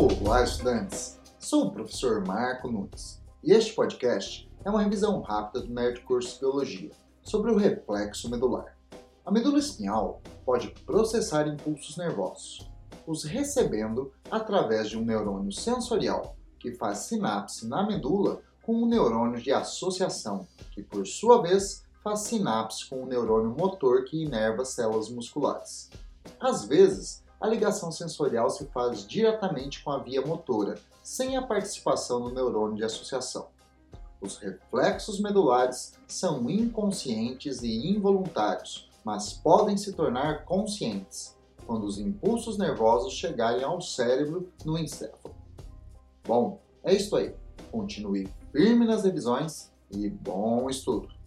Olá, estudantes! Sou o professor Marco Nunes e este podcast é uma revisão rápida do Nerd Curso Biologia sobre o reflexo medular. A medula espinhal pode processar impulsos nervosos, os recebendo através de um neurônio sensorial que faz sinapse na medula com um neurônio de associação, que por sua vez faz sinapse com o neurônio motor que inerva células musculares. Às vezes, a ligação sensorial se faz diretamente com a via motora, sem a participação do neurônio de associação. Os reflexos medulares são inconscientes e involuntários, mas podem se tornar conscientes quando os impulsos nervosos chegarem ao cérebro no encéfalo. Bom, é isso aí. Continue firme nas revisões e bom estudo!